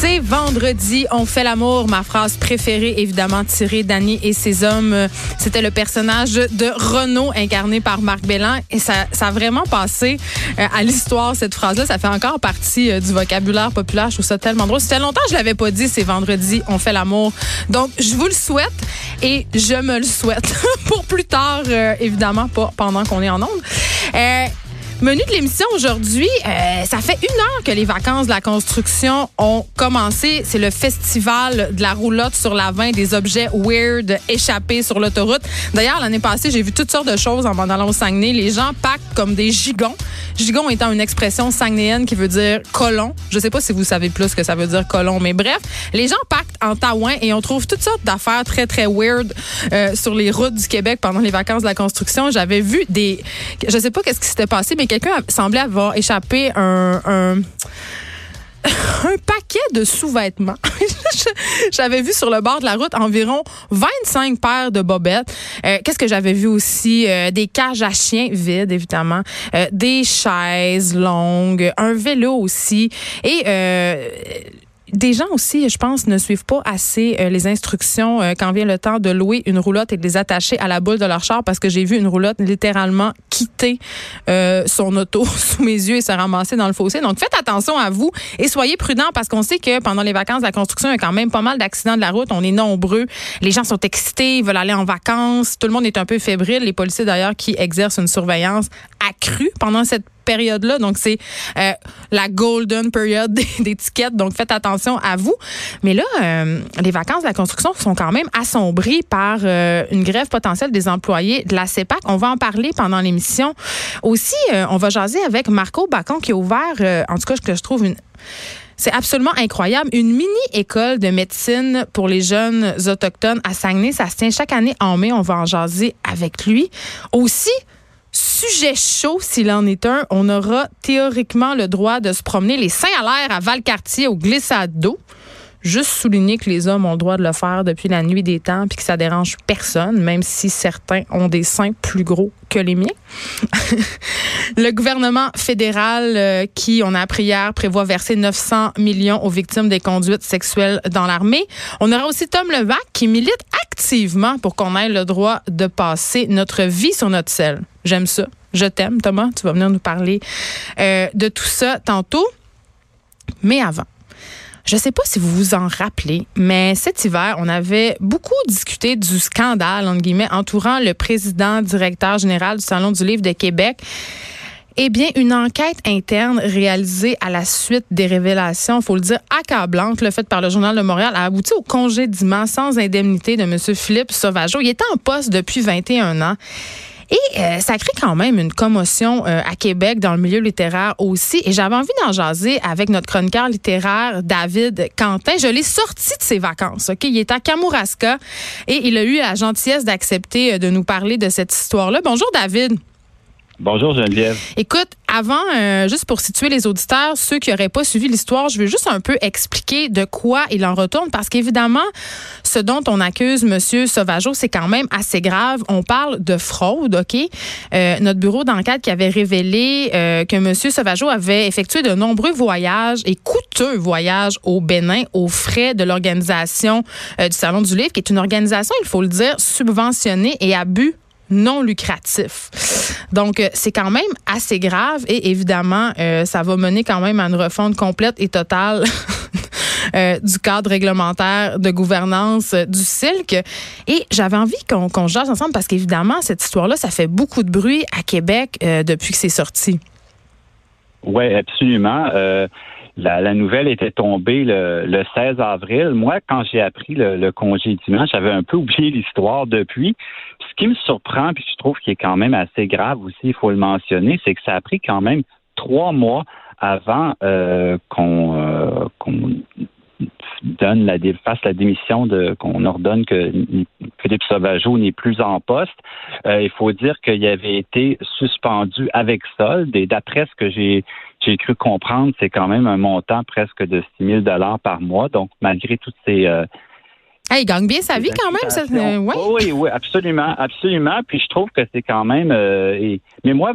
C'est vendredi, on fait l'amour. Ma phrase préférée, évidemment, tirée d'Annie et ses hommes. C'était le personnage de Renaud, incarné par Marc Bellan. Et ça, ça a vraiment passé euh, à l'histoire, cette phrase-là. Ça fait encore partie euh, du vocabulaire populaire. Je trouve ça tellement drôle. Ça fait longtemps que je l'avais pas dit, c'est vendredi, on fait l'amour. Donc, je vous le souhaite et je me le souhaite pour plus tard, euh, évidemment, pas pendant qu'on est en onde. Menu de l'émission aujourd'hui, euh, ça fait une heure que les vacances de la construction ont commencé. C'est le festival de la roulotte sur la 20 des objets weird échappés sur l'autoroute. D'ailleurs, l'année passée, j'ai vu toutes sortes de choses en m'en allant au Saguenay. Les gens packent comme des gigons. Gigon étant une expression saguenéenne qui veut dire colon. Je sais pas si vous savez plus que ça veut dire colon, mais bref, les gens pactent en taouin et on trouve toutes sortes d'affaires très, très weird euh, sur les routes du Québec pendant les vacances de la construction. J'avais vu des... Je sais pas qu'est-ce qui s'était passé, mais quelqu'un semblait avoir échappé un, un paquet de sous-vêtements. j'avais vu sur le bord de la route environ 25 paires de bobettes. Euh, qu'est-ce que j'avais vu aussi? Euh, des cages à chiens vides, évidemment. Euh, des chaises longues. Un vélo aussi. Et des gens aussi, je pense, ne suivent pas assez euh, les instructions euh, quand vient le temps de louer une roulotte et de les attacher à la boule de leur char parce que j'ai vu une roulotte littéralement quitter euh, son auto sous mes yeux et se ramasser dans le fossé. Donc faites attention à vous et soyez prudents parce qu'on sait que pendant les vacances de la construction, il y a quand même pas mal d'accidents de la route. On est nombreux. Les gens sont excités, ils veulent aller en vacances. Tout le monde est un peu fébrile. Les policiers d'ailleurs qui exercent une surveillance accrue pendant cette période-là. Donc, c'est euh, la golden period des, tickets. Donc, faites attention à vous. Mais là, euh, les vacances de la construction sont quand même assombries par euh, une grève potentielle des employés de la CEPAC. On va en parler pendant l'émission. Aussi, on va jaser avec Marco Bacon qui a ouvert, en tout cas, que je trouve une c'est absolument incroyable. Une mini-école de médecine pour les jeunes autochtones à Saguenay. Ça se tient chaque année en mai. On va en jaser avec lui. Aussi, sujet chaud, s'il en est un, on aura théoriquement le droit de se promener les seins à l'air à Valcartier au glissade d'eau. Juste souligner que les hommes ont le droit de le faire depuis la nuit des temps puis que ça dérange personne, même si certains ont des seins plus gros que les miens. le gouvernement fédéral, euh, qui, on a appris hier, prévoit verser 900 millions aux victimes des conduites sexuelles dans l'armée. On aura aussi Tom Levac qui milite activement pour qu'on ait le droit de passer notre vie sur notre selle. J'aime ça. Je t'aime, Thomas. Tu vas venir nous parler euh, de tout ça tantôt. Mais avant, je ne sais pas si vous vous en rappelez, mais cet hiver, on avait beaucoup discuté du scandale, entre guillemets, entourant le président directeur général du Salon du livre de Québec. Eh bien, une enquête interne réalisée à la suite des révélations, faut le dire, accablantes, le fait par le Journal de Montréal, a abouti au congédiement sans indemnité de M. Philippe Sauvageau. Il était en poste depuis 21 ans. Et euh, ça crée quand même une commotion euh, à Québec dans le milieu littéraire aussi. Et j'avais envie d'en jaser avec notre chroniqueur littéraire David Quentin. Je l'ai sorti de ses vacances. Ok, il est à Kamouraska et il a eu la gentillesse d'accepter euh, de nous parler de cette histoire-là. Bonjour David. Bonjour Geneviève. Écoute, avant, euh, juste pour situer les auditeurs, ceux qui n'auraient pas suivi l'histoire, je veux juste un peu expliquer de quoi il en retourne, parce qu'évidemment, ce dont on accuse Monsieur Sauvageau, c'est quand même assez grave. On parle de fraude, ok? Euh, Notre bureau d'enquête qui avait révélé euh, que Monsieur Sauvageau avait effectué de nombreux voyages et coûteux voyages au Bénin aux frais de l'organisation du Salon du Livre, qui est une organisation, il faut le dire, subventionnée et à non lucratif. Donc, euh, c'est quand même assez grave et évidemment, euh, ça va mener quand même à une refonte complète et totale euh, du cadre réglementaire de gouvernance du Silk. Et j'avais envie qu'on qu jase ensemble parce qu'évidemment, cette histoire-là, ça fait beaucoup de bruit à Québec depuis que c'est sorti. Oui, absolument. La, nouvelle était tombée le, 16 avril. Moi, quand j'ai appris le, le congédiement, j'avais un peu oublié l'histoire depuis. Ce qui me surprend, puis je trouve qu'il est quand même assez grave aussi, il faut le mentionner, c'est que ça a pris quand même trois mois avant euh, qu'on euh, donne la fasse la démission de qu'on ordonne que Philippe Sauvageau n'est plus en poste. Euh, il faut dire qu'il avait été suspendu avec solde et d'après ce que j'ai j'ai cru comprendre, c'est quand même un montant presque de 6 000 dollars par mois. Donc, malgré toutes ces euh, il gagne bien sa vie quand même. Ça, Oui, oui, absolument, absolument. Puis je trouve que c'est quand même. Euh, mais moi,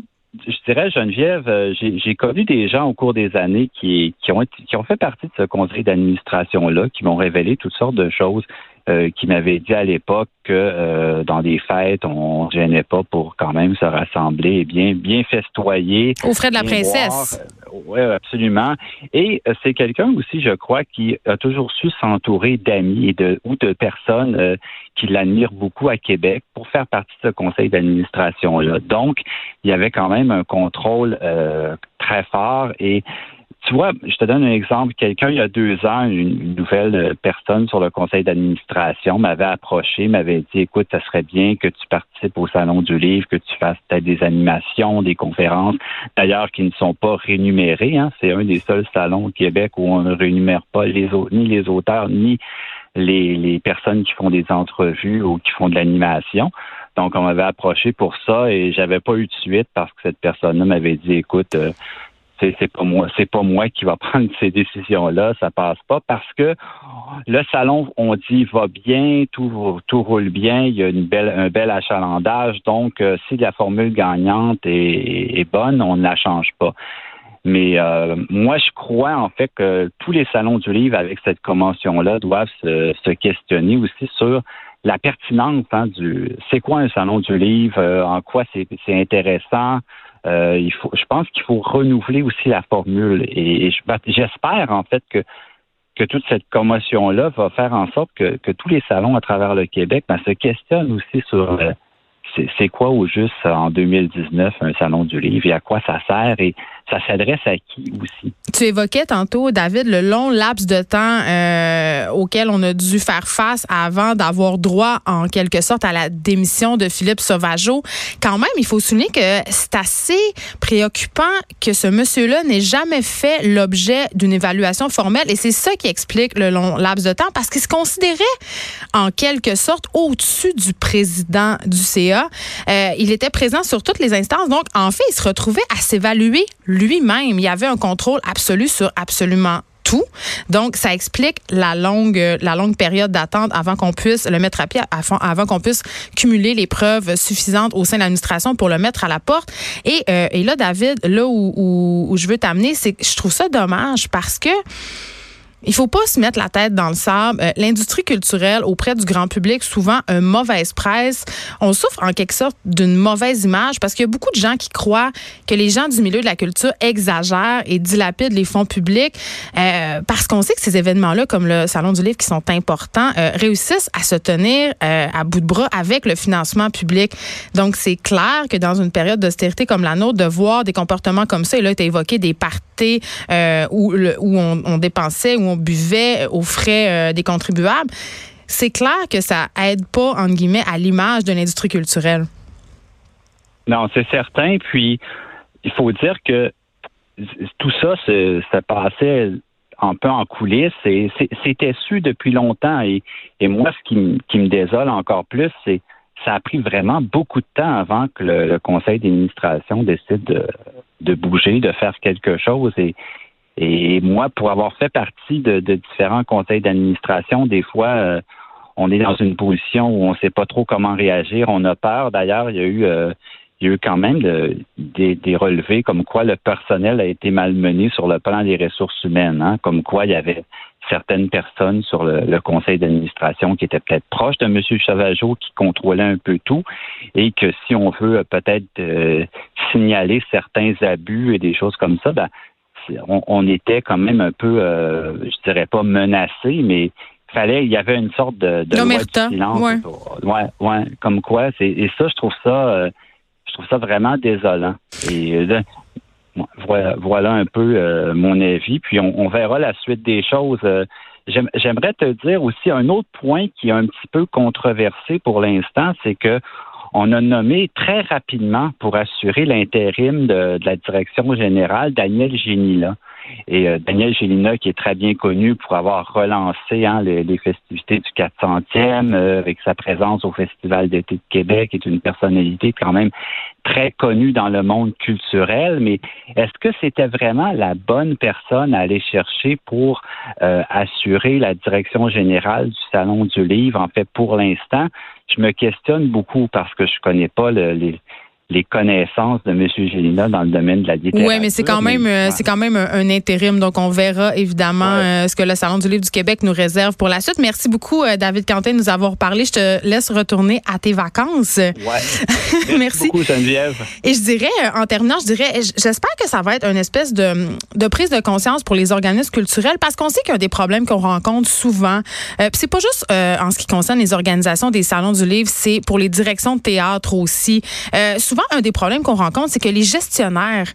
je dirais, Geneviève, euh, j'ai connu des gens au cours des années qui, qui, ont, qui ont fait partie de ce conseil d'administration-là, qui m'ont révélé toutes sortes de choses. Euh, qui m'avait dit à l'époque que euh, dans des fêtes, on ne gênait pas pour quand même se rassembler et bien, bien festoyer. Au frais de la princesse. Euh, oui, absolument. Et c'est quelqu'un aussi, je crois, qui a toujours su s'entourer d'amis et de, ou de personnes qui l'admirent beaucoup à Québec pour faire partie de ce conseil d'administration-là. Donc, il y avait quand même un contrôle très fort et tu vois, je te donne un exemple. Quelqu'un, il y a deux ans, une, nouvelle personne sur le conseil d'administration m'avait approché, m'avait dit, écoute, ça serait bien que tu participes au Salon du Livre, que tu fasses peut-être des animations, des conférences, d'ailleurs, qui ne sont pas rémunérées. Hein. C'est un des seuls salons au Québec où on ne rémunère pas les, ni les auteurs, ni les, personnes qui font des entrevues ou qui font de l'animation. Donc, on m'avait approché pour ça et j'avais pas eu de suite parce que cette personne-là m'avait dit, écoute, euh, c'est pas moi, c'est pas moi qui va prendre ces décisions-là, ça passe pas parce que le salon, on dit va bien, tout, tout roule bien, il y a une belle, un bel achalandage, donc euh, si la formule gagnante est, bonne, on ne la change pas. Mais euh, moi, je crois en fait que tous les salons du livre avec cette convention-là doivent se, se, questionner aussi sur la pertinence hein, du c'est quoi un salon du livre, euh, en quoi c'est intéressant, euh, il faut, je pense qu'il faut renouveler aussi la formule. Et, ben, j'espère en fait que que toute cette commotion-là va faire en sorte que, que, tous les salons à travers le Québec ben, se questionnent aussi sur euh, c'est quoi au juste en 2019 un salon du livre et à quoi ça sert et ça s'adresse à qui aussi? Tu évoquais tantôt, David, le long laps de temps euh, auquel on a dû faire face avant d'avoir droit, en quelque sorte, à la démission de Philippe Sauvageau. Quand même, il faut souligner que c'est assez préoccupant que ce monsieur-là n'ait jamais fait l'objet d'une évaluation formelle. Et c'est ça qui explique le long laps de temps, parce qu'il se considérait en quelque sorte au-dessus du président du CA. Euh, il était présent sur toutes les instances. Donc, en fait, il se retrouvait à s'évaluer lui-même. Il y avait un contrôle absolu sur absolument tout. Donc, ça explique la longue, la longue période d'attente avant qu'on puisse le mettre à pied, avant qu'on puisse cumuler les preuves suffisantes au sein de l'administration pour le mettre à la porte. Et, euh, là, David, là où, où, où je veux t'amener, c'est que je trouve ça dommage parce que il faut pas se mettre la tête dans le sable. Euh, l'industrie culturelle auprès du grand public, souvent une mauvaise presse. On souffre en quelque sorte d'une mauvaise image parce qu'il y a beaucoup de gens qui croient que les gens du milieu de la culture exagèrent et dilapident les fonds publics euh, parce qu'on sait que ces événements-là, comme le Salon du Livre, qui sont importants, euh, réussissent à se tenir à bout de bras avec le financement public. Donc, c'est clair que dans une période d'austérité comme la nôtre, de voir des comportements comme ça, et là, tu as évoqué des parties où, où on, on dépensait, où on buvait aux frais euh, des contribuables. C'est clair que ça aide pas, entre guillemets, à l'image de l'industrie culturelle. Non, c'est certain. Puis, il faut dire que tout ça, ça passait un peu en coulisses et c'était su depuis longtemps. Et, moi, ce qui, me désole encore plus, c'est ça a pris vraiment beaucoup de temps avant que le, conseil d'administration décide de, bouger, de faire quelque chose. Et moi, pour avoir fait partie de, différents conseils d'administration, des fois, euh, on est dans une position où on ne sait pas trop comment réagir. On a peur. D'ailleurs, il y a eu, euh, il y a eu quand même des, des, relevés comme quoi le personnel a été malmené sur le plan des ressources humaines, hein, comme quoi il y avait certaines personnes sur le, conseil d'administration qui étaient peut-être proches de M. Chavageau, qui contrôlaient un peu tout, et que si on veut peut-être euh, signaler certains abus et des choses comme ça, ben, on, était quand même un peu, euh, je dirais pas menacé, mais fallait, il y avait une sorte de, de loi silence. Ouais. ouais, comme quoi, c'est et ça, je trouve ça, euh, je trouve ça vraiment désolant. Et euh, voilà, voilà un peu mon avis. Puis on, verra la suite des choses. J'aimerais te dire aussi un autre point qui est un petit peu controversé pour l'instant, c'est que on a nommé très rapidement pour assurer l'intérim de, la direction générale Daniel Génila. Et euh, Daniel Gélina, qui est très bien connu pour avoir relancé hein, les, festivités du 400e euh, avec sa présence au Festival d'été de Québec, est une personnalité quand même très connu dans le monde culturel, mais est-ce que c'était vraiment la bonne personne à aller chercher pour euh, assurer la direction générale du Salon du Livre? En fait, pour l'instant, je me questionne beaucoup parce que je connais pas le, les, les connaissances de M. Gélina dans le domaine de la littérature. Oui, mais c'est quand même euh, c'est quand même un, intérim, donc on verra évidemment euh, ce que le Salon du livre du Québec nous réserve pour la suite. Merci beaucoup, euh, David Quentin, de nous avoir parlé. Je te laisse retourner à tes vacances. Ouais. Merci, Merci. beaucoup, Geneviève. Et je dirais, en terminant, je dirais, j'espère que ça va être une espèce de, de prise de conscience pour les organismes culturels, parce qu'on sait qu'il y a des problèmes qu'on rencontre souvent. Euh, Puis c'est pas juste en ce qui concerne les organisations des salons du livre, c'est pour les directions de théâtre aussi. souvent souvent, un des problèmes qu'on rencontre, c'est que les gestionnaires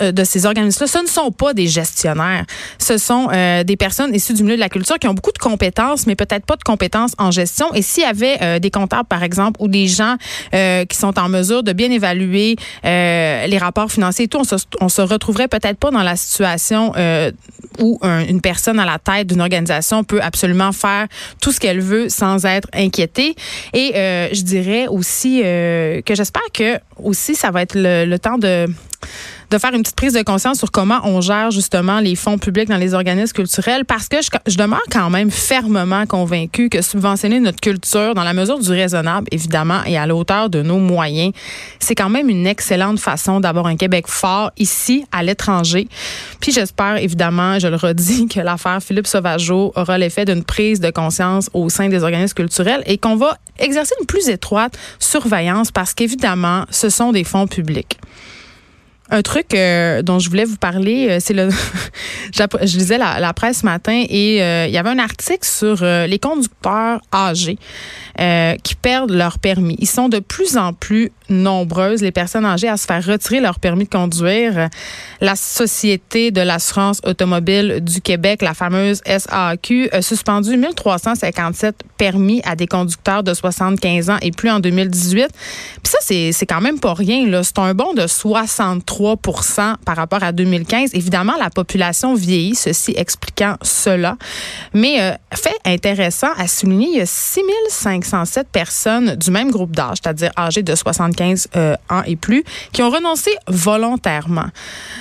euh, de ces organismes-là, ce ne sont pas des gestionnaires. Ce sont euh, des personnes issues du milieu de la culture qui ont beaucoup de compétences, mais peut-être pas de compétences en gestion. Et s'il y avait euh, des comptables, par exemple, ou des gens qui sont en mesure de bien évaluer les rapports financiers et tout, on se, se retrouverait peut-être pas dans la situation où une personne à la tête d'une organisation peut absolument faire tout ce qu'elle veut sans être inquiétée. Et je dirais aussi que j'espère que aussi, ça va être le temps de de faire une petite prise de conscience sur comment on gère justement les fonds publics dans les organismes culturels parce que je, demeure quand même fermement convaincue que subventionner notre culture dans la mesure du raisonnable, évidemment, et à la hauteur de nos moyens, c'est quand même une excellente façon d'avoir un Québec fort ici, à l'étranger. Puis j'espère, évidemment, je le redis, que l'affaire Philippe Sauvageau aura l'effet d'une prise de conscience au sein des organismes culturels et qu'on va exercer une plus étroite surveillance parce qu'évidemment, ce sont des fonds publics. Un truc euh, dont je voulais vous parler, euh, c'est le. je lisais la, presse ce matin et euh, il y avait un article sur les conducteurs âgés qui perdent leur permis. Ils sont de plus en plus nombreuses, les personnes âgées, à se faire retirer leur permis de conduire. La Société de l'assurance automobile du Québec, la fameuse SAQ, a suspendu 1357 permis à des conducteurs de 75 ans et plus en 2018. Puis ça, c'est quand même pas rien. C'est un bond de 63 par rapport à 2015. Évidemment, la population vieillit, ceci expliquant cela. Mais euh, fait intéressant à souligner, il y a 6507 personnes du même groupe d'âge, c'est-à-dire âgées de 75 15 euh, ans et plus, qui ont renoncé volontairement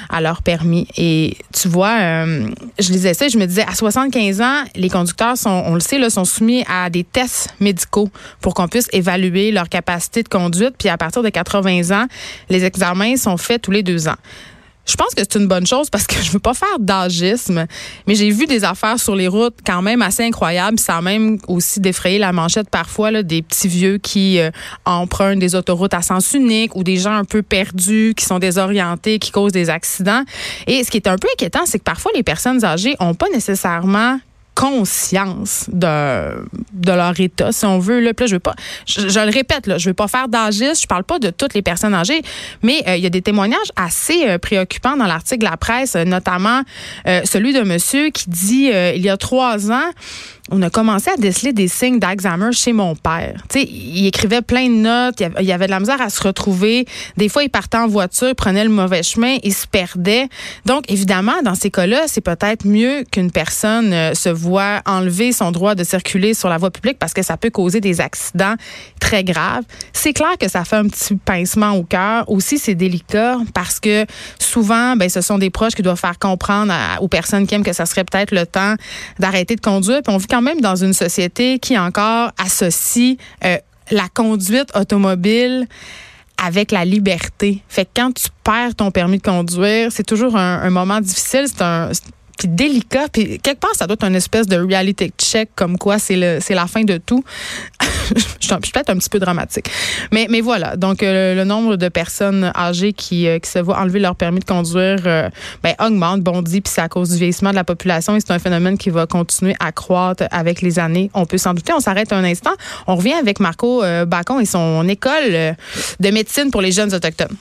à leur permis. Et tu vois, euh, je lisais ça, je me disais, à 75 ans, les conducteurs sont, on le sait, là, sont soumis à des tests médicaux pour qu'on puisse évaluer leur capacité de conduite. Puis à partir de 80 ans, les examens sont faits tous les deux ans. Je pense que c'est une bonne chose parce que je veux pas faire d'agisme, mais j'ai vu des affaires sur les routes quand même assez incroyables. Ça même aussi défrayé la manchette parfois des petits vieux qui euh, empruntent des autoroutes à sens unique ou des gens un peu perdus, qui sont désorientés, qui causent des accidents. Et ce qui est un peu inquiétant, c'est que parfois les personnes âgées ont pas nécessairement conscience de, de leur état, si on veut. Là, je veux pas, je, le répète, là, je veux pas faire d'âgisme, je parle pas de toutes les personnes âgées, mais euh, il y a des témoignages assez euh, préoccupants dans l'article de la presse, notamment euh, celui de monsieur qui dit il y a trois ans, on a commencé à déceler des signes d'Alzheimer chez mon père. Il écrivait plein de notes, il y avait de la misère à se retrouver. Des fois, il partait en voiture, prenait le mauvais chemin, il se perdait. Donc, évidemment, dans ces cas-là, c'est peut-être mieux qu'une personne euh, se voit enlever son droit de circuler sur la voie publique parce que ça peut causer des accidents très graves. C'est clair que ça fait un petit pincement au cœur. Aussi, c'est délicat parce que souvent, ben, ce sont des proches qui doivent faire comprendre aux personnes qui aiment que ça serait peut-être le temps d'arrêter de conduire. Puis on vit quand même dans une société qui encore associe euh, la conduite automobile avec la liberté. Fait que quand tu perds ton permis de conduire, c'est toujours un, un moment difficile. C'est un puis délicat. Puis quelque part, ça doit être une espèce de reality check, comme quoi c'est la fin de tout. je suis peut-être un petit peu dramatique. Mais, mais voilà. Donc, euh, le nombre de personnes âgées qui, euh, qui se voient enlever leur permis de conduire euh, ben, augmente, bondit, puis c'est à cause du vieillissement de la population et c'est un phénomène qui va continuer à croître avec les années. On peut s'en douter. On s'arrête un instant. On revient avec Marco Bacon et son école de médecine pour les jeunes autochtones.